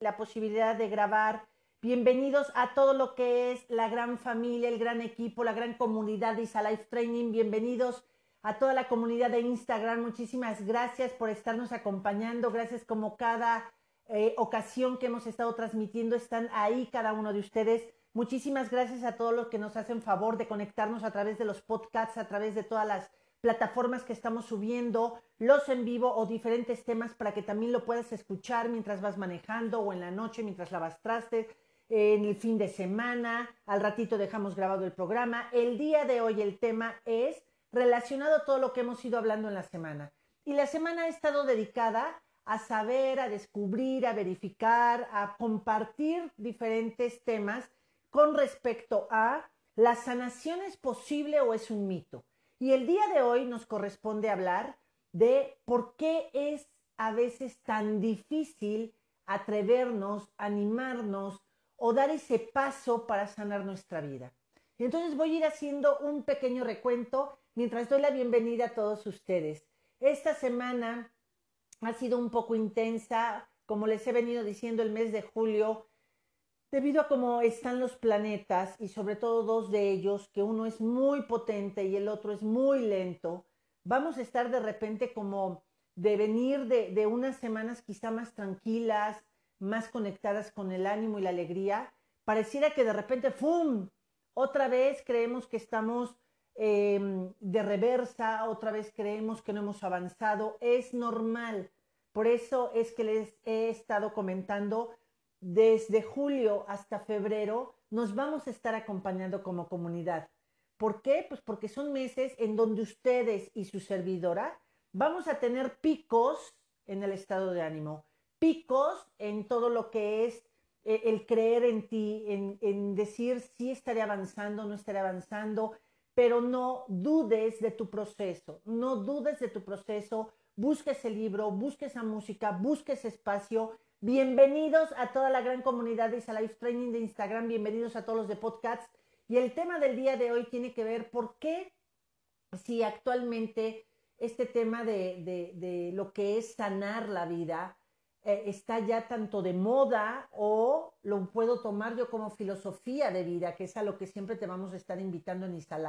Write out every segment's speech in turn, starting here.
la posibilidad de grabar. Bienvenidos a todo lo que es la gran familia, el gran equipo, la gran comunidad de Isa Life Training. Bienvenidos a toda la comunidad de Instagram. Muchísimas gracias por estarnos acompañando. Gracias como cada eh, ocasión que hemos estado transmitiendo. Están ahí cada uno de ustedes. Muchísimas gracias a todos los que nos hacen favor de conectarnos a través de los podcasts, a través de todas las plataformas que estamos subiendo, los en vivo o diferentes temas para que también lo puedas escuchar mientras vas manejando o en la noche mientras lavas trastes, en el fin de semana, al ratito dejamos grabado el programa. El día de hoy el tema es relacionado a todo lo que hemos ido hablando en la semana. Y la semana ha estado dedicada a saber, a descubrir, a verificar, a compartir diferentes temas con respecto a la sanación es posible o es un mito. Y el día de hoy nos corresponde hablar de por qué es a veces tan difícil atrevernos, animarnos o dar ese paso para sanar nuestra vida. Entonces voy a ir haciendo un pequeño recuento mientras doy la bienvenida a todos ustedes. Esta semana ha sido un poco intensa, como les he venido diciendo, el mes de julio Debido a cómo están los planetas y sobre todo dos de ellos, que uno es muy potente y el otro es muy lento, vamos a estar de repente como de venir de, de unas semanas quizá más tranquilas, más conectadas con el ánimo y la alegría. Pareciera que de repente, ¡fum! Otra vez creemos que estamos em, de reversa, otra vez creemos que no hemos avanzado. Es normal. Por eso es que les he estado comentando desde julio hasta febrero nos vamos a estar acompañando como comunidad. ¿Por qué? Pues porque son meses en donde ustedes y su servidora vamos a tener picos en el estado de ánimo, picos en todo lo que es eh, el creer en ti, en, decir si estaré avanzando, no estaré avanzando, pero no dudes de tu proceso, no dudes de tu proceso, busca ese libro, busca esa música, busca ese espacio Bienvenidos a toda la gran comunidad de Isa Training de Instagram, bienvenidos a todos los de podcasts. Y el tema del día de hoy tiene que ver por qué si actualmente este tema de, lo que es sanar la vida eh, está ya tanto de moda o lo puedo tomar yo como filosofía de vida, que es a lo que siempre te vamos a estar invitando en Isa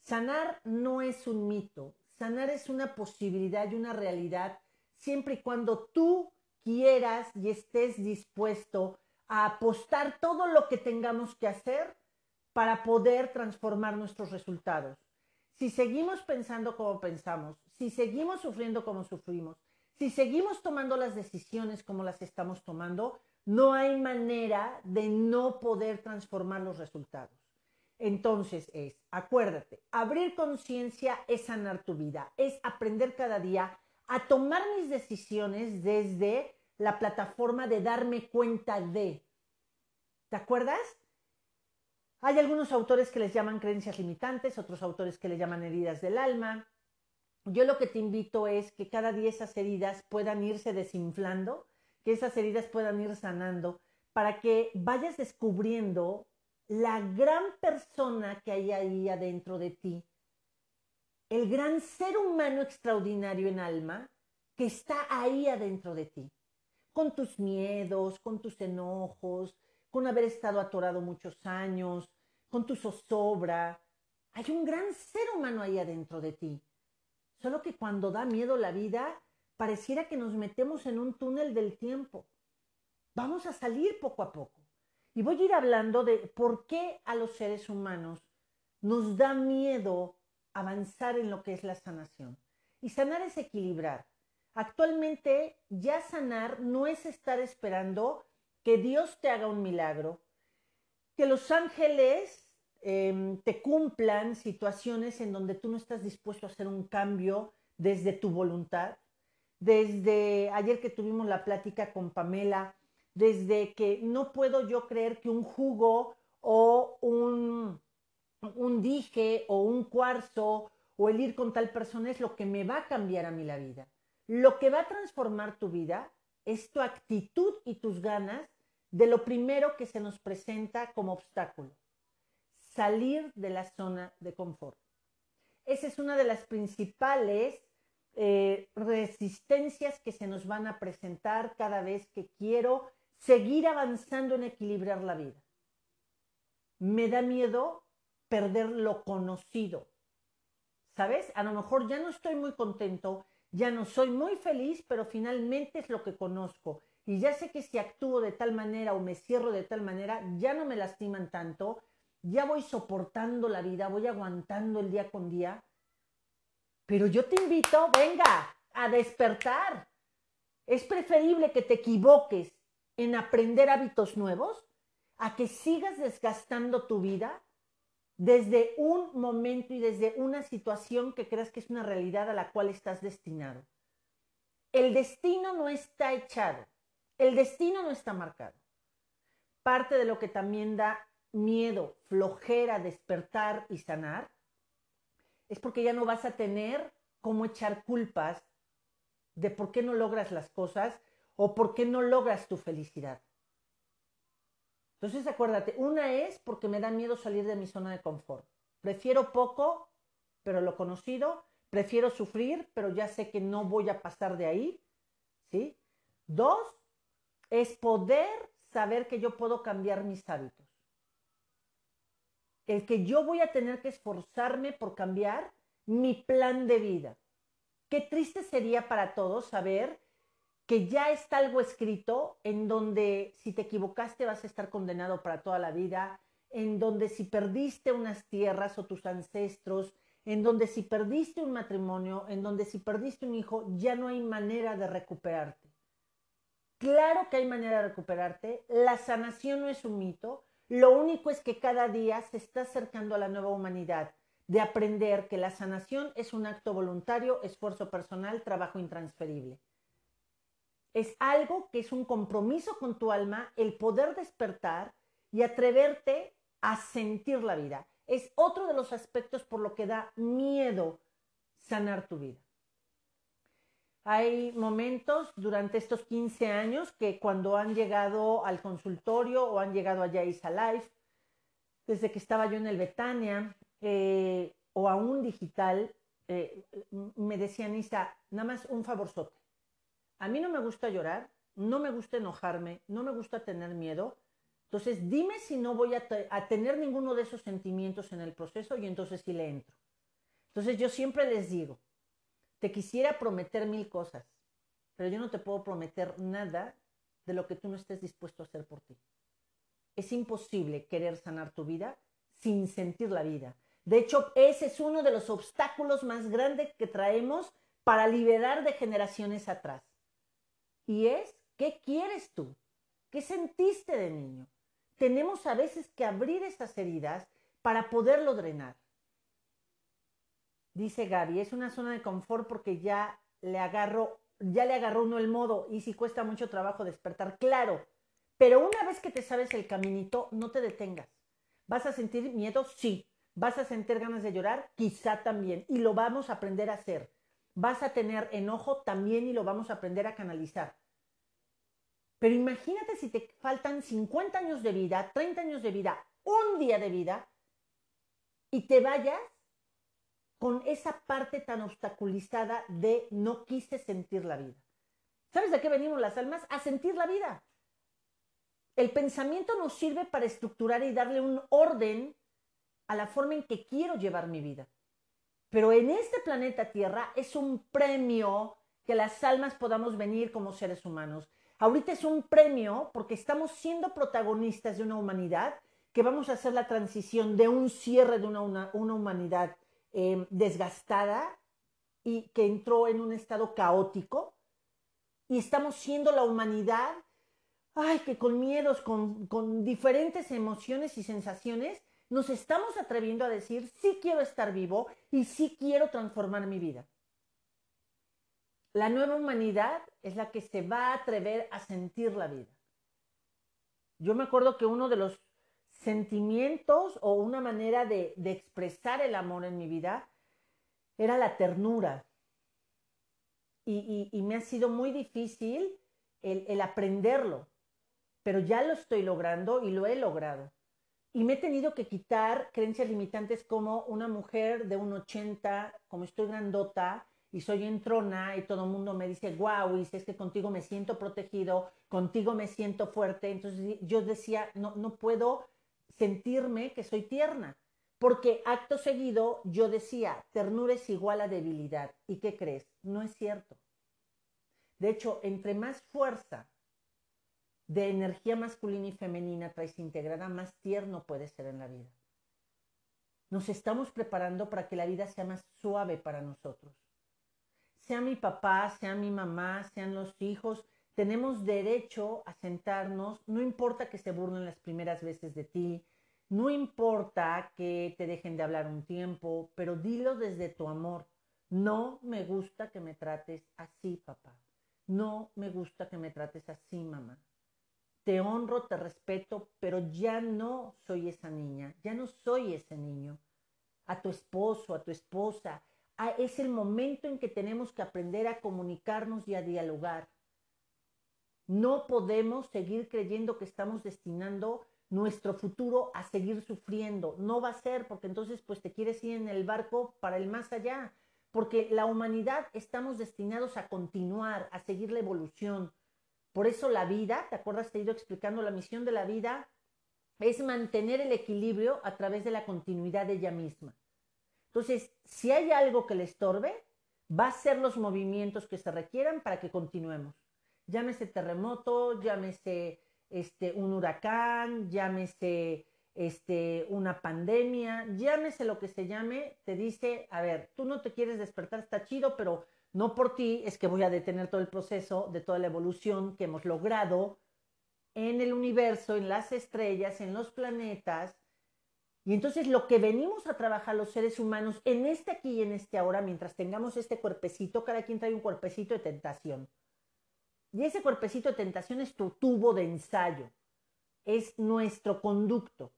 Sanar no es un mito, sanar es una posibilidad y una realidad siempre y cuando tú quieras y estés dispuesto a apostar todo lo que tengamos que hacer para poder transformar nuestros resultados. Si seguimos pensando como pensamos, si seguimos sufriendo como sufrimos, si seguimos tomando las decisiones como las estamos tomando, no hay manera de no poder transformar los resultados. Entonces es, acuérdate, abrir conciencia es sanar tu vida, es aprender cada día a tomar mis decisiones desde la plataforma de darme cuenta de. ¿Te acuerdas? Hay algunos autores que les llaman creencias limitantes, otros autores que le llaman heridas del alma. Yo lo que te invito es que cada día esas heridas puedan irse desinflando, que esas heridas puedan ir sanando, para que vayas descubriendo la gran persona que hay ahí adentro de ti, el gran ser humano extraordinario en alma que está ahí adentro de ti con tus miedos, con tus enojos, con haber estado atorado muchos años, con tu zozobra. Hay un gran ser humano ahí adentro de ti. Solo que cuando da miedo la vida, pareciera que nos metemos en un túnel del tiempo. Vamos a salir poco a poco. Y voy a ir hablando de por qué a los seres humanos nos da miedo avanzar en lo que es la sanación. Y sanar es equilibrar. Actualmente ya sanar no es estar esperando que Dios te haga un milagro, que los ángeles em, te cumplan situaciones en donde tú no estás dispuesto a hacer un cambio desde tu voluntad. Desde ayer que tuvimos la plática con Pamela, desde que no puedo yo creer que un jugo o un, un dije o un cuarzo o el ir con tal persona es lo que me va a cambiar a mí la vida. Lo que va a transformar tu vida es tu actitud y tus ganas de lo primero que se nos presenta como obstáculo, salir de la zona de confort. Esa es una de las principales eh, resistencias que se nos van a presentar cada vez que quiero seguir avanzando en equilibrar la vida. Me da miedo perder lo conocido. ¿Sabes? A lo mejor ya no estoy muy contento, ya no soy muy feliz, pero finalmente es lo que conozco. Y ya sé que si actúo de tal manera o me cierro de tal manera, ya no me lastiman tanto, ya voy soportando la vida, voy aguantando el día con día. Pero yo te invito, venga, a despertar. Es preferible que te equivoques en aprender hábitos nuevos a que sigas desgastando tu vida desde un momento y desde una situación que creas que es una realidad a la cual estás destinado. El destino no está echado, el destino no está marcado. Parte de lo que también da miedo, flojera, despertar y sanar, es porque ya no vas a tener cómo echar culpas de por qué no logras las cosas o por qué no logras tu felicidad. Entonces acuérdate, una es porque me da miedo salir de mi zona de confort. Prefiero poco, pero lo conocido. Prefiero sufrir, pero ya sé que no voy a pasar de ahí. ¿Sí? Dos, es poder saber que yo puedo cambiar mis hábitos. El que yo voy a tener que esforzarme por cambiar mi plan de vida. Qué triste sería para todos saber que ya está algo escrito en donde si te equivocaste vas a estar condenado para toda la vida, en donde si perdiste unas tierras o tus ancestros, en donde si perdiste un matrimonio, en donde si perdiste un hijo, ya no hay manera de recuperarte. Claro que hay manera de recuperarte, la sanación no es un mito, lo único es que cada día se está acercando a la nueva humanidad, de aprender que la sanación es un acto voluntario, esfuerzo personal, trabajo intransferible. Es algo que es un compromiso con tu alma, el poder despertar y atreverte a sentir la vida. Es otro de los aspectos por lo que da miedo sanar tu vida. Hay momentos durante estos 15 años que cuando han llegado al consultorio o han llegado a Yaisa Life, desde que estaba yo en el Betania eh, o aún digital, eh, me decían, Isa, nada más un favorzote. A mí no me gusta llorar, no me gusta enojarme, no me gusta tener miedo. Entonces, dime si no voy a, tener ninguno de esos sentimientos en el proceso y entonces sí le entro. Entonces, yo siempre les digo, te quisiera prometer mil cosas, pero yo no te puedo prometer nada de lo que tú no estés dispuesto a hacer por ti. Es imposible querer sanar tu vida sin sentir la vida. De hecho, ese es uno de los obstáculos más grandes que traemos para liberar de generaciones atrás. Y es, ¿qué quieres tú? ¿Qué sentiste de niño? Tenemos a veces que abrir esas heridas para poderlo drenar. Dice Gaby, es una zona de confort porque ya le agarro, ya le agarró uno el modo y si cuesta mucho trabajo despertar, claro. Pero una vez que te sabes el caminito, no te detengas. ¿Vas a sentir miedo? Sí. ¿Vas a sentir ganas de llorar? Quizá también. Y lo vamos a aprender a hacer vas a tener enojo también y lo vamos a aprender a canalizar. Pero imagínate si te faltan 50 años de vida, 30 años de vida, un día de vida, y te vayas con esa parte tan obstaculizada de no quise sentir la vida. ¿Sabes de qué venimos las almas? A sentir la vida. El pensamiento nos sirve para estructurar y darle un orden a la forma en que quiero llevar mi vida. Pero en este planeta Tierra es un premio que las almas podamos venir como seres humanos. Ahorita es un premio porque estamos siendo protagonistas de una humanidad que vamos a hacer la transición de un cierre de una, humanidad em, desgastada y que entró en un estado caótico. Y estamos siendo la humanidad, ay, que con miedos, con, con diferentes emociones y sensaciones, nos estamos atreviendo a decir, sí quiero estar vivo y sí quiero transformar mi vida. La nueva humanidad es la que se va a atrever a sentir la vida. Yo me acuerdo que uno de los sentimientos o una manera de, expresar el amor en mi vida era la ternura. Y, me ha sido muy difícil el aprenderlo, pero ya lo estoy logrando y lo he logrado. Y me he tenido que quitar creencias limitantes como una mujer de un 80, como estoy grandota, y soy entrona y todo el mundo me dice, wow, y es que contigo me siento protegido, contigo me siento fuerte. Entonces yo decía, no, no puedo sentirme que soy tierna. Porque acto seguido yo decía, ternura es igual a debilidad. ¿Y qué crees? No es cierto. De hecho, entre más fuerza de energía masculina y femenina traes integrada, más tierno puede ser en la vida. Nos estamos preparando para que la vida sea más suave para nosotros. Sea mi papá, sea mi mamá, sean los hijos, tenemos derecho a sentarnos, no importa que se burlen las primeras veces de ti, no importa que te dejen de hablar un tiempo, pero dilo desde tu amor. No me gusta que me trates así, papá. No me gusta que me trates así, mamá. Te honro, te respeto, pero ya no soy esa niña, ya no soy ese niño. A tu esposo, a tu esposa, es el momento en que tenemos que aprender a comunicarnos y a dialogar. No podemos seguir creyendo que estamos destinando nuestro futuro a seguir sufriendo. No va a ser porque entonces pues te quieres ir en el barco para el más allá. Porque la humanidad estamos destinados a continuar, a seguir la evolución. Por eso la vida, ¿te acuerdas? Te he ido explicando la misión de la vida, es mantener el equilibrio a través de la continuidad de ella misma. Entonces, si hay algo que le estorbe, va a ser los movimientos que se requieran para que continuemos. Llámese terremoto, llámese este, un huracán, llámese este, una pandemia, llámese lo que se llame, te dice, a ver, tú no te quieres despertar, está chido, pero no por ti es que voy a detener todo el proceso de toda la evolución que hemos logrado en el universo, en las estrellas, en los planetas. Y entonces lo que venimos a trabajar los seres humanos en este aquí y en este ahora, mientras tengamos este cuerpecito, cada quien trae un cuerpecito de tentación. Y ese cuerpecito de tentación es tu tubo de ensayo, es nuestro conducto.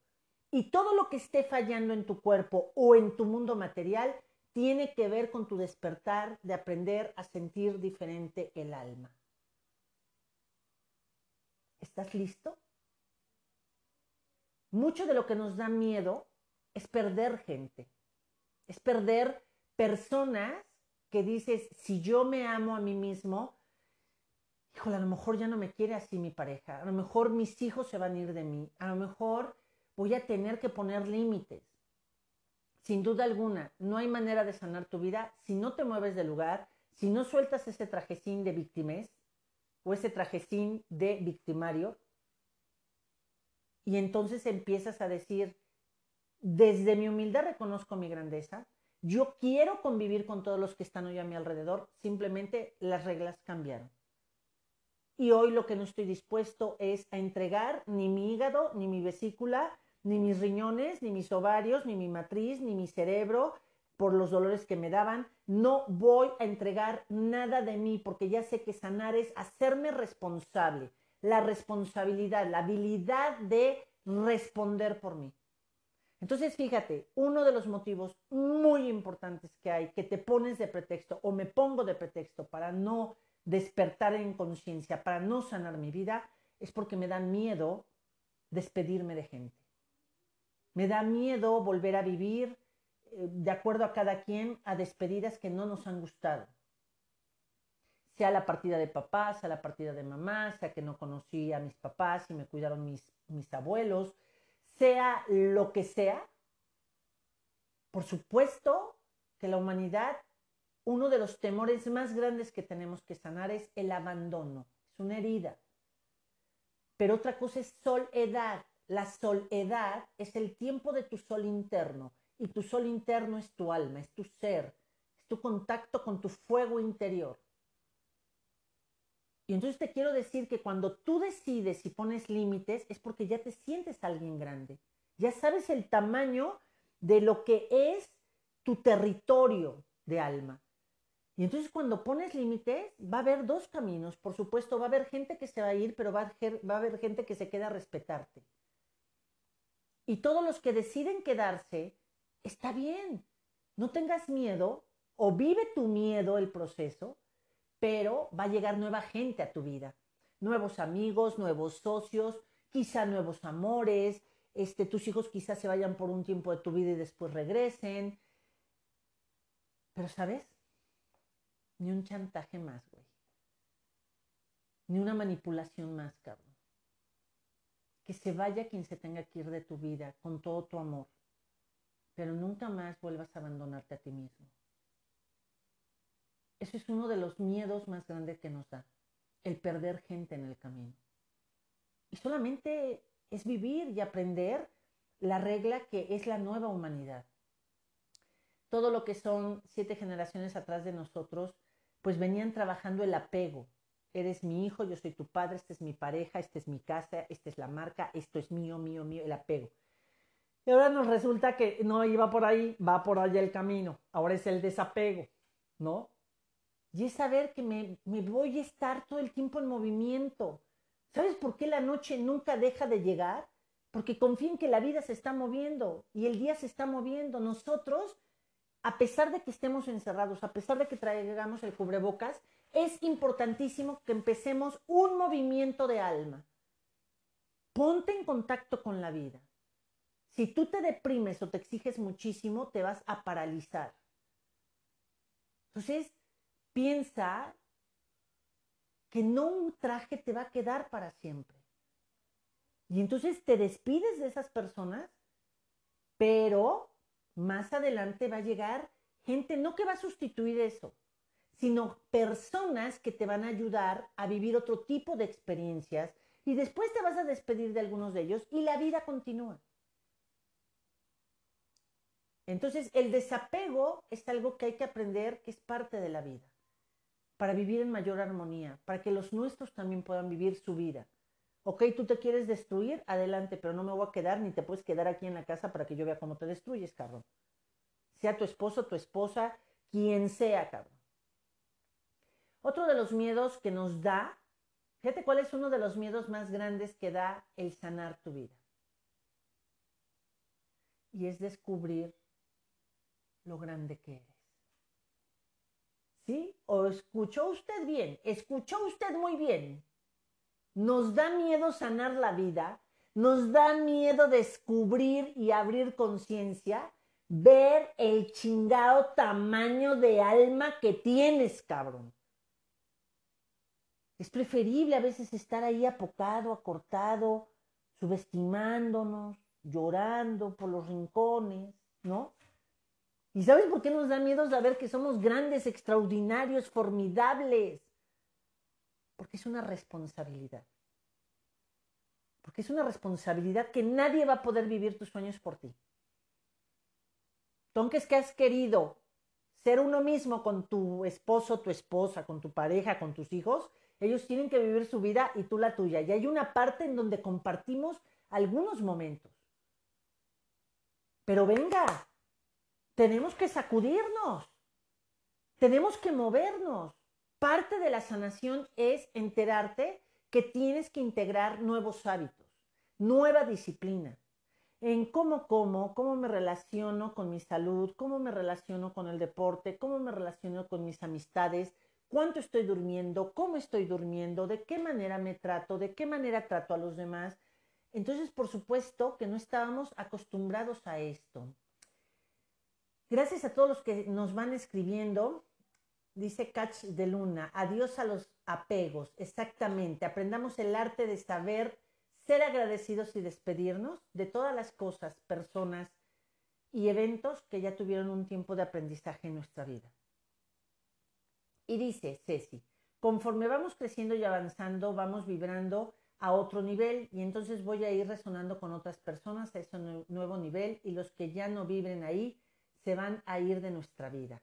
Y todo lo que esté fallando en tu cuerpo o en tu mundo material tiene que ver con tu despertar de aprender a sentir diferente el alma. ¿Estás listo? Mucho de lo que nos da miedo es perder gente, es perder personas que dices, si yo me amo a mí mismo, híjole, a lo mejor ya no me quiere así mi pareja, a lo mejor mis hijos se van a ir de mí, a lo mejor voy a tener que poner límites. Sin duda alguna, no hay manera de sanar tu vida. Si no te mueves del lugar, si no sueltas ese trajecín de víctimas o ese trajecín de victimario. Y entonces empiezas a decir, desde mi humildad reconozco mi grandeza, yo quiero convivir con todos los que están hoy a mi alrededor, simplemente las reglas cambiaron. Y hoy lo que no estoy dispuesto es a entregar ni mi hígado, ni mi vesícula, ni mis riñones, ni mis ovarios, ni mi matriz, ni mi cerebro por los dolores que me daban. No voy a entregar nada de mí porque ya sé que sanar es hacerme responsable, la responsabilidad, la habilidad de responder por mí. Entonces, fíjate, uno de los motivos muy importantes que hay que te pones de pretexto o me pongo de pretexto para no despertar en conciencia para no sanar mi vida es porque me da miedo despedirme de gente. Me da miedo volver a vivir eh, de acuerdo a cada quien a despedidas que no nos han gustado. Sea la partida de papá, sea la partida de mamá, sea que no conocí a mis papás y me cuidaron mis, mis abuelos, sea lo que sea. Por supuesto que la humanidad uno de los temores más grandes que tenemos que sanar es el abandono. Es una herida. Pero otra cosa es soledad. La soledad es el tiempo de tu sol interno. Y tu sol interno es tu alma, es tu ser, es tu contacto con tu fuego interior. Y entonces te quiero decir que cuando tú decides y pones límites es porque ya te sientes alguien grande. Ya sabes el tamaño de lo que es tu territorio de alma. Y entonces cuando pones límites, va a haber dos caminos. Por supuesto, va a haber gente que se va a ir, pero va a, va a haber gente que se queda a respetarte. Y todos los que deciden quedarse, está bien. No tengas miedo o vive tu miedo el proceso, pero va a llegar nueva gente a tu vida. Nuevos amigos, nuevos socios, quizá nuevos amores, este, tus hijos quizás se vayan por un tiempo de tu vida y después regresen. Pero, ¿sabes? ni un chantaje más, güey. Ni una manipulación más, cabrón. Que se vaya quien se tenga que ir de tu vida con todo tu amor. Pero nunca más vuelvas a abandonarte a ti mismo. Eso es uno de los miedos más grandes que nos da, el perder gente en el camino. Y solamente es vivir y aprender la regla que es la nueva humanidad. Todo lo que son siete generaciones atrás de nosotros, pues venían trabajando el apego. Eres mi hijo, yo soy tu padre, esta es mi pareja, esta es mi casa, esta es la marca, esto es mío, mío, mío, el apego. Y ahora nos resulta que no iba por ahí, va por allá el camino. Ahora es el desapego, ¿no? Y es saber que me, me voy a estar todo el tiempo en movimiento. ¿Sabes por qué la noche nunca deja de llegar? Porque confío en que la vida se está moviendo y el día se está moviendo. Nosotros, a pesar de que estemos encerrados, a pesar de que traigamos el cubrebocas, es importantísimo que empecemos un movimiento de alma. Ponte en contacto con la vida. Si tú te deprimes o te exiges muchísimo, te vas a paralizar. Entonces, piensa que no un traje te va a quedar para siempre. Y entonces te despides de esas personas, pero más adelante va a llegar gente, no que va a sustituir eso, sino personas que te van a ayudar a vivir otro tipo de experiencias y después te vas a despedir de algunos de ellos y la vida continúa. Entonces, el desapego es algo que hay que aprender que es parte de la vida, para vivir en mayor armonía, para que los nuestros también puedan vivir su vida. Ok, tú te quieres destruir, adelante, pero no me voy a quedar ni te puedes quedar aquí en la casa para que yo vea cómo te destruyes, cabrón. Sea tu esposo, tu esposa, quien sea, cabrón. Otro de los miedos que nos da, fíjate cuál es uno de los miedos más grandes que da el sanar tu vida. Y es descubrir lo grande que eres. ¿Sí? ¿O escuchó usted bien? ¿Escuchó usted muy bien? Nos da miedo sanar la vida, nos da miedo descubrir y abrir conciencia, ver el chingado tamaño de alma que tienes, cabrón. Es preferible a veces estar ahí apocado, acortado, subestimándonos, llorando por los rincones, ¿no? ¿Y sabes por qué nos da miedo saber que somos grandes, extraordinarios, formidables? Porque es una responsabilidad. Porque es una responsabilidad que nadie va a poder vivir tus sueños por ti. Entonces, que has querido ser uno mismo con tu esposo, tu esposa, con tu pareja, con tus hijos, ellos tienen que vivir su vida y tú la tuya. Y hay una parte en donde compartimos algunos momentos. Pero venga, tenemos que sacudirnos, tenemos que movernos. Parte de la sanación es enterarte que tienes que integrar nuevos hábitos, nueva disciplina, en cómo como, cómo me relaciono con mi salud, cómo me relaciono con el deporte, cómo me relaciono con mis amistades, cuánto estoy durmiendo, cómo estoy durmiendo, de qué manera me trato, de qué manera trato a los demás. Entonces, por supuesto que no estábamos acostumbrados a esto. Gracias a todos los que nos van escribiendo. Dice Catch de Luna, adiós a los apegos, exactamente. Aprendamos el arte de saber ser agradecidos y despedirnos de todas las cosas, personas y eventos que ya tuvieron un tiempo de aprendizaje en nuestra vida. Y dice Ceci, conforme vamos creciendo y avanzando, vamos vibrando a otro nivel y entonces voy a ir resonando con otras personas a ese nuevo nivel y los que ya no vibren ahí se van a ir de nuestra vida.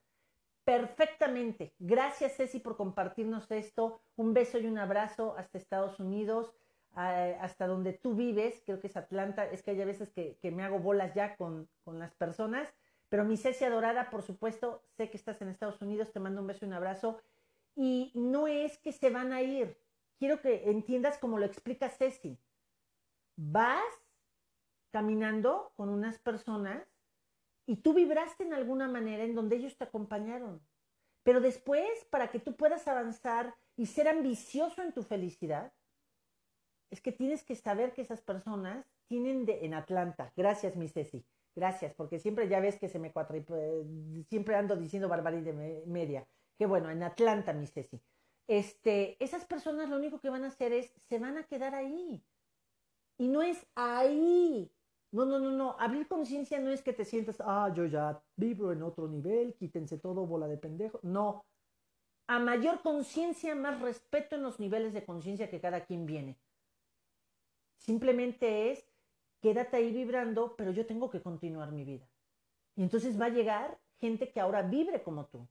Perfectamente. Gracias Ceci por compartirnos esto. Un beso y un abrazo hasta Estados Unidos, hasta donde tú vives. Creo que es Atlanta. Es que hay veces que, me hago bolas ya con, con las personas. Pero mi Ceci adorada, por supuesto, sé que estás en Estados Unidos. Te mando un beso y un abrazo. Y no es que se van a ir. Quiero que entiendas como lo explica Ceci. Vas caminando con unas personas y tú vibraste en alguna manera en donde ellos te acompañaron. Pero después, para que tú puedas avanzar y ser ambicioso en tu felicidad, es que tienes que saber que esas personas tienen de, en Atlanta. Gracias, mi Ceci. Gracias, porque siempre ya ves que se me cuatro, siempre ando diciendo barbaridad media. que bueno, en Atlanta, mi Ceci. Este, esas personas lo único que van a hacer es, se van a quedar ahí. Y no es ahí. No, no, no, no. Abrir conciencia no es que te sientas, ah, yo ya vibro en otro nivel, quítense todo, bola de pendejo. No. A mayor conciencia, más respeto en los niveles de conciencia que cada quien viene. Simplemente es, quédate ahí vibrando, pero yo tengo que continuar mi vida. Y entonces va a llegar gente que ahora vibre como tú.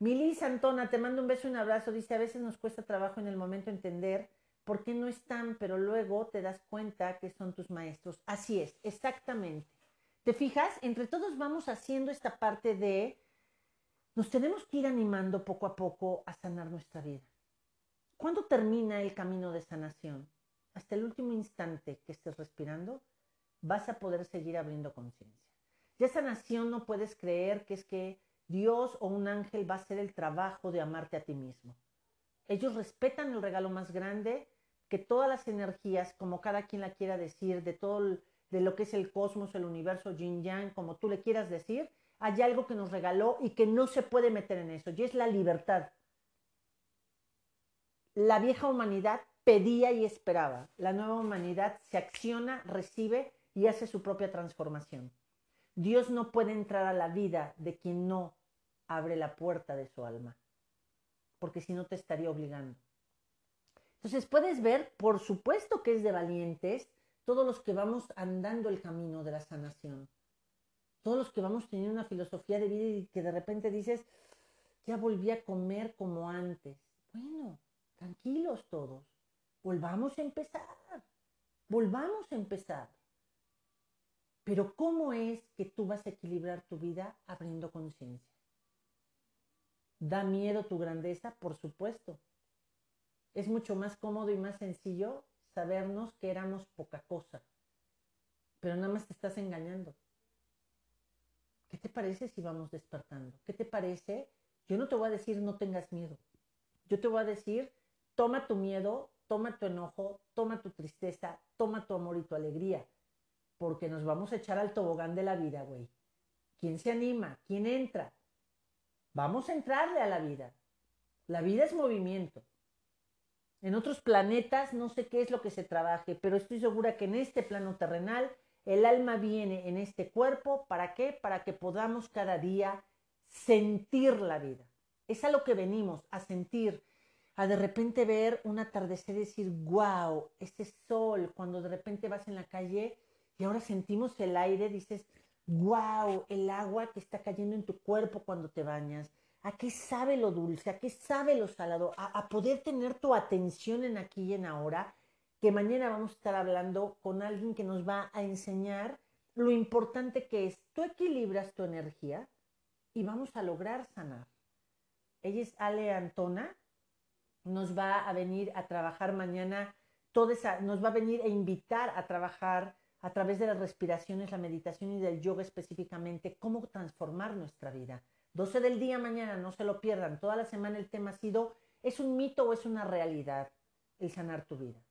Milis Antona, te mando un beso y un abrazo. Dice, a veces nos cuesta trabajo en el momento entender por qué no están, pero luego te das cuenta que son tus maestros. Así es, exactamente. ¿Te fijas? Entre todos vamos haciendo esta parte de, nos tenemos que ir animando poco a poco a sanar nuestra vida. ¿Cuándo termina el camino de sanación? Hasta el último instante que estés respirando, vas a poder seguir abriendo conciencia. Ya sanación no puedes creer que es que Dios o un ángel va a hacer el trabajo de amarte a ti mismo. Ellos respetan el regalo más grande que todas las energías, como cada quien la quiera decir, de todo de lo que es el cosmos, el universo, yin yang, como tú le quieras decir, hay algo que nos regaló y que no se puede meter en eso, y es la libertad. La vieja humanidad pedía y esperaba. La nueva humanidad se acciona, recibe y hace su propia transformación. Dios no puede entrar a la vida de quien no abre la puerta de su alma, porque si no te estaría obligando. Entonces puedes ver, por supuesto que es de valientes, todos los que vamos andando el camino de la sanación, todos los que vamos teniendo una filosofía de vida y que de repente dices, ya volví a comer como antes. Bueno, tranquilos todos, volvamos a empezar, volvamos a empezar. Pero ¿cómo es que tú vas a equilibrar tu vida abriendo conciencia? ¿Da miedo tu grandeza? Por supuesto. Es mucho más cómodo y más sencillo sabernos que éramos poca cosa. Pero nada más te estás engañando. ¿Qué te parece si vamos despertando? ¿Qué te parece? Yo no te voy a decir no tengas miedo. Yo te voy a decir, toma tu miedo, toma tu enojo, toma tu tristeza, toma tu amor y tu alegría porque nos vamos a echar al tobogán de la vida, güey. ¿Quién se anima? ¿Quién entra? Vamos a entrarle a la vida. La vida es movimiento. En otros planetas no sé qué es lo que se trabaje, pero estoy segura que en este plano terrenal el alma viene en este cuerpo. ¿Para qué? Para que podamos cada día sentir la vida. Es a lo que venimos, a sentir, a de repente ver un atardecer y decir, wow, este sol, cuando de repente vas en la calle y ahora sentimos el aire, dices, wow, el agua que está cayendo en tu cuerpo cuando te bañas. ¿A qué sabe lo dulce? ¿A qué sabe lo salado? A, poder tener tu atención en aquí y en ahora, que mañana vamos a estar hablando con alguien que nos va a enseñar lo importante que es. Tú equilibras tu energía y vamos a lograr sanar. Ella es Ale Antona, nos va a venir a trabajar mañana, toda esa, nos va a venir a invitar a trabajar a través de las respiraciones, la meditación y del yoga específicamente, cómo transformar nuestra vida. 12 del día mañana, no se lo pierdan. Toda la semana el tema ha sido, ¿es un mito o es una realidad el sanar tu vida?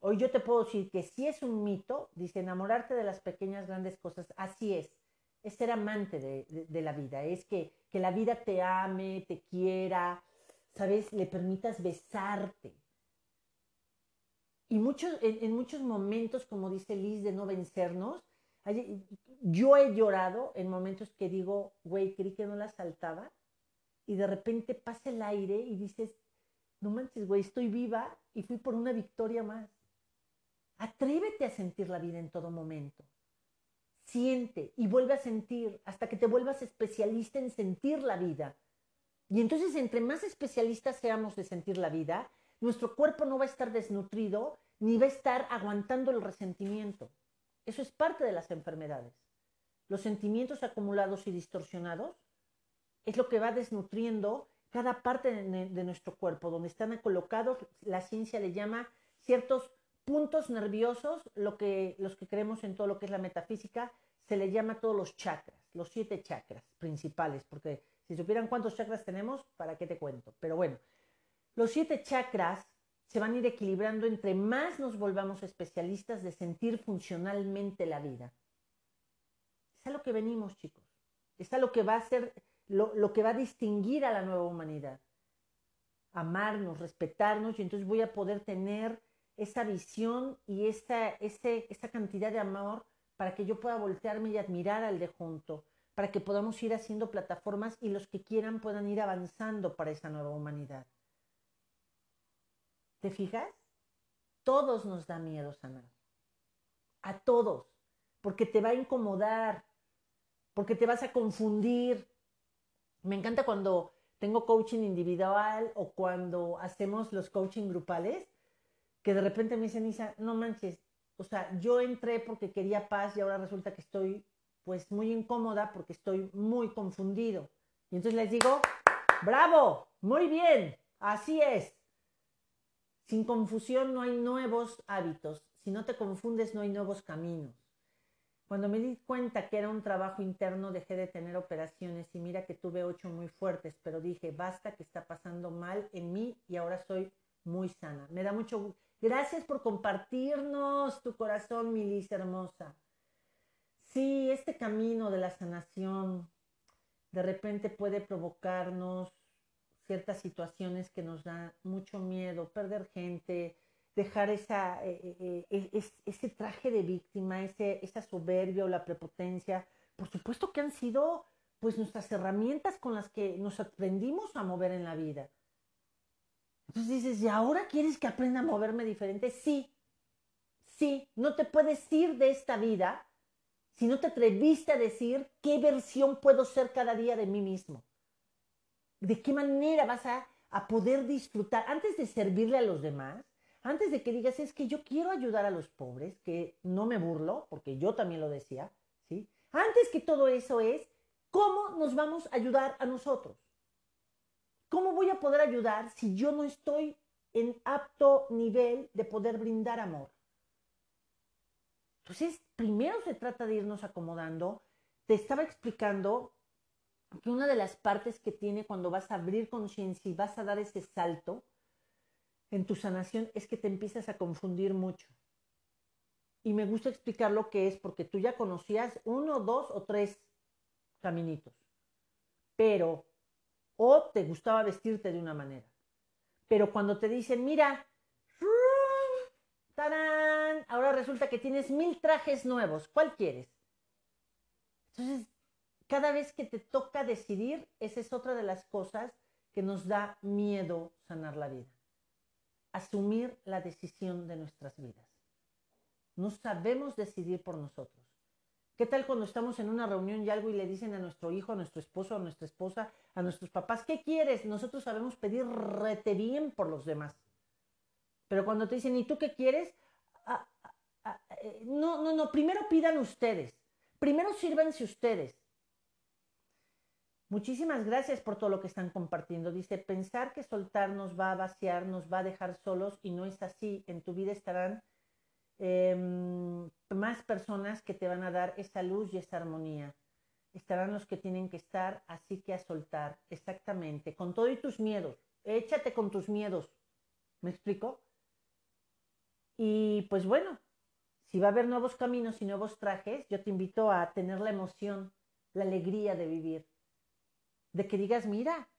Hoy yo te puedo decir que si es un mito, dice enamorarte de las pequeñas grandes cosas, así es. Es ser amante de, la vida, es que, que la vida te ame, te quiera, ¿sabes? Le permitas besarte, y muchos, en, muchos momentos, como dice Liz, de no vencernos, yo he llorado en momentos que digo, güey, creí que no la saltaba, y de repente pasa el aire y dices, no manches, güey, estoy viva y fui por una victoria más. Atrévete a sentir la vida en todo momento. Siente y vuelve a sentir hasta que te vuelvas especialista en sentir la vida. Y entonces, entre más especialistas seamos de sentir la vida, nuestro cuerpo no va a estar desnutrido ni va a estar aguantando el resentimiento. Eso es parte de las enfermedades. Los sentimientos acumulados y distorsionados es lo que va desnutriendo cada parte de, nuestro cuerpo, donde están colocados, la ciencia le llama ciertos puntos nerviosos, lo que, los que creemos en todo lo que es la metafísica, se le llama todos los chakras, los siete chakras principales, porque si supieran cuántos chakras tenemos, ¿para qué te cuento? Pero bueno, los siete chakras se van a ir equilibrando entre más nos volvamos especialistas de sentir funcionalmente la vida. Es a lo que venimos, chicos. Es a lo que va a ser lo, que va a distinguir a la nueva humanidad. Amarnos, respetarnos y entonces voy a poder tener esa visión y esa, ese, esa cantidad de amor para que yo pueda voltearme y admirar al de junto, para que podamos ir haciendo plataformas y los que quieran puedan ir avanzando para esa nueva humanidad. ¿Te fijas? Todos nos da miedo sanar. A todos. Porque te va a incomodar. Porque te vas a confundir. Me encanta cuando tengo coaching individual o cuando hacemos los coaching grupales, que de repente me dicen, Isa, no manches, o sea, yo entré porque quería paz y ahora resulta que estoy pues muy incómoda porque estoy muy confundido. Y entonces les digo, bravo, muy bien, así es. Sin confusión no hay nuevos hábitos. Si no te confundes, no hay nuevos caminos. Cuando me di cuenta que era un trabajo interno, dejé de tener operaciones y mira que tuve ocho muy fuertes, pero dije, basta que está pasando mal en mí y ahora soy muy sana. Me da mucho Gracias por compartirnos tu corazón, Milis hermosa. Sí, este camino de la sanación de repente puede provocarnos ciertas situaciones que nos dan mucho miedo, perder gente, dejar esa, eh, eh, eh, ese traje de víctima, ese, esa soberbia o la prepotencia. Por supuesto que han sido pues nuestras herramientas con las que nos aprendimos a mover en la vida. Entonces dices, ¿y ahora quieres que aprenda a moverme diferente? Sí, sí, no te puedes ir de esta vida si no te atreviste a decir qué versión puedo ser cada día de mí mismo. ¿De qué manera vas a, a poder disfrutar antes de servirle a los demás? Antes de que digas, es que yo quiero ayudar a los pobres, que no me burlo, porque yo también lo decía, ¿sí? Antes que todo eso es, ¿cómo nos vamos a ayudar a nosotros? ¿Cómo voy a poder ayudar si yo no estoy en apto nivel de poder brindar amor? Entonces, primero se trata de irnos acomodando. Te estaba explicando que una de las partes que tiene cuando vas a abrir conciencia y vas a dar ese salto en tu sanación es que te empiezas a confundir mucho. Y me gusta explicar lo que es porque tú ya conocías uno, dos o tres caminitos. Pero o te gustaba vestirte de una manera. Pero cuando te dicen, mira, ¡tarán! Ahora resulta que tienes mil trajes nuevos, ¿cuál quieres? Entonces, cada vez que te toca decidir, esa es otra de las cosas que nos da miedo sanar la vida. Asumir la decisión de nuestras vidas. No sabemos decidir por nosotros. ¿Qué tal cuando estamos en una reunión y algo y le dicen a nuestro hijo, a nuestro esposo, a nuestra esposa, a nuestros papás, ¿qué quieres? Nosotros sabemos pedir rete bien por los demás. Pero cuando te dicen, ¿y tú qué quieres? Eh, no, no, no, primero pidan ustedes. Primero sírvanse ustedes. Muchísimas gracias por todo lo que están compartiendo. Dice, pensar que soltar nos va a vaciar, nos va a dejar solos y no es así. En tu vida estarán Em, más personas que te van a dar esa luz y esa armonía. Estarán los que tienen que estar, así que a soltar, exactamente, con todo y tus miedos. Échate con tus miedos. ¿Me explico? Y pues bueno, si va a haber nuevos caminos y nuevos trajes, yo te invito a tener la emoción, la alegría de vivir. De que digas, mira,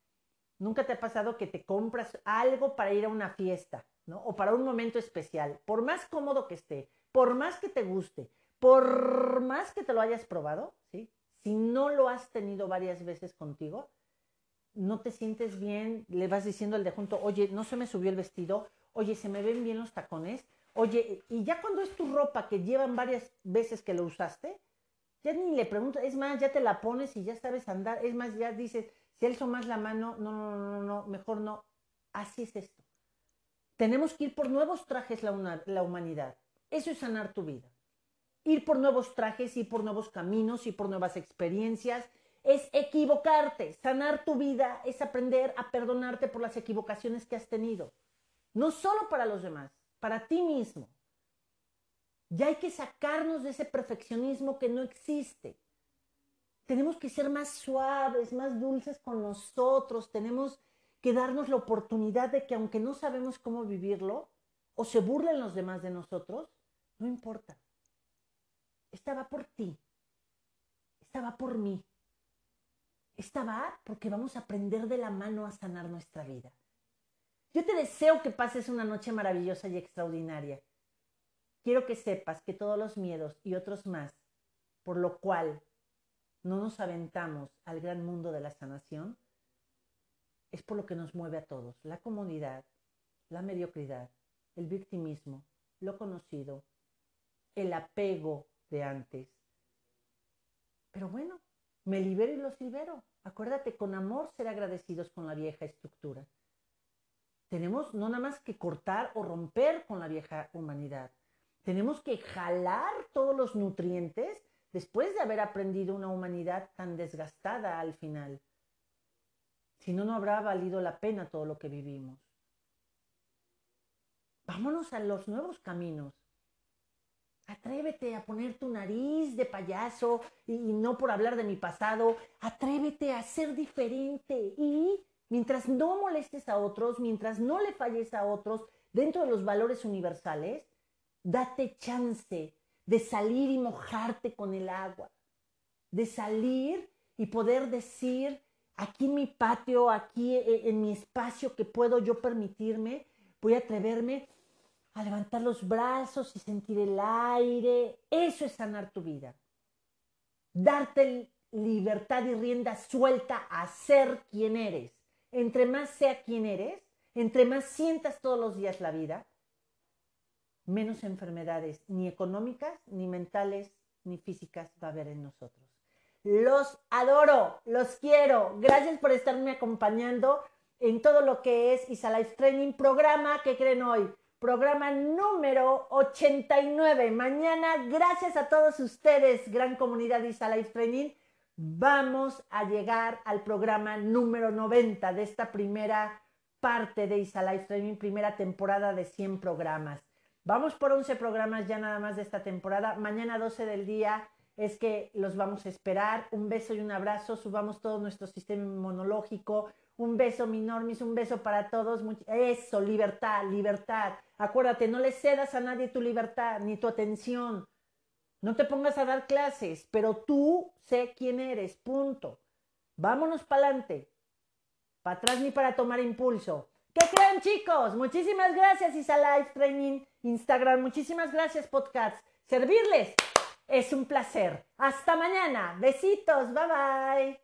nunca te ha pasado que te compras algo para ir a una fiesta ¿no? O para un momento especial, por más cómodo que esté, por más que te guste, por más que te lo hayas probado, ¿sí? Si no lo has tenido varias veces contigo, no te sientes bien, le vas diciendo al de junto, oye, no se me subió el vestido, oye, se me ven bien los tacones, oye, y ya cuando es tu ropa que llevan varias veces que lo usaste, ya ni le preguntas, es más, ya te la pones y ya sabes andar, es más, ya dices, si alzo más la mano, no, no, no, no, mejor no. Así es esto. Tenemos que ir por nuevos trajes la, la humanidad. Eso es sanar tu vida. Ir por nuevos trajes, ir por nuevos caminos, ir por nuevas experiencias, es equivocarte. Sanar tu vida es aprender a perdonarte por las equivocaciones que has tenido. No solo para los demás, para ti mismo. Ya hay que sacarnos de ese perfeccionismo que no existe. Tenemos que ser más suaves, más dulces con nosotros. Tenemos que darnos la oportunidad de que aunque no sabemos cómo vivirlo, o se burlen los demás de nosotros, no importa. Estaba por ti. Estaba por mí. esta va porque vamos a aprender de la mano a sanar nuestra vida. Yo te deseo que pases una noche maravillosa y extraordinaria. Quiero que sepas que todos los miedos y otros más, por lo cual no nos aventamos al gran mundo de la sanación, es por lo que nos mueve a todos, la comunidad, la mediocridad, el victimismo, lo conocido, el apego de antes. Pero bueno, me libero y los libero. Acuérdate, con amor ser agradecidos con la vieja estructura. Tenemos no nada más que cortar o romper con la vieja humanidad. Tenemos que jalar todos los nutrientes después de haber aprendido una humanidad tan desgastada al final. Si no, no habrá valido la pena todo lo que vivimos. Vámonos a los nuevos caminos. Atrévete a poner tu nariz de payaso y, no por hablar de mi pasado. Atrévete a ser diferente y mientras no molestes a otros, mientras no le falles a otros dentro de los valores universales, date chance de salir y mojarte con el agua, de salir y poder decir, aquí en mi patio, aquí eh, en mi espacio que puedo yo permitirme, voy a atreverme a levantar los brazos y sentir el aire. Eso es sanar tu vida. Darte libertad y rienda suelta a ser quien eres. Entre más sea quien eres, entre más sientas todos los días la vida, menos enfermedades, ni económicas, ni mentales, ni físicas va a haber en nosotros. Los adoro, los quiero. Gracias por estarme acompañando en todo lo que es Isa Life Training, programa que creen hoy, programa número 89. Mañana, gracias a todos ustedes, gran comunidad Isa Life Training, vamos a llegar al programa número 90 de esta primera parte de Isa Life Training, primera temporada de 100 programas. Vamos por 11 programas ya nada más de esta temporada. Mañana 12 del día es que los vamos a esperar. Un beso y un abrazo. Subamos todo nuestro sistema inmunológico. Un beso, mi normis, un beso para todos. Eso, libertad, libertad. Acuérdate, no le cedas a nadie tu libertad ni tu atención. No te pongas a dar clases, pero tú sé quién eres, punto. Vámonos para adelante. Para atrás ni para tomar impulso. ¿Qué creen chicos? Muchísimas gracias Isa Live Training Instagram. Muchísimas gracias Podcasts. Servirles es un placer. Hasta mañana. Besitos. Bye bye.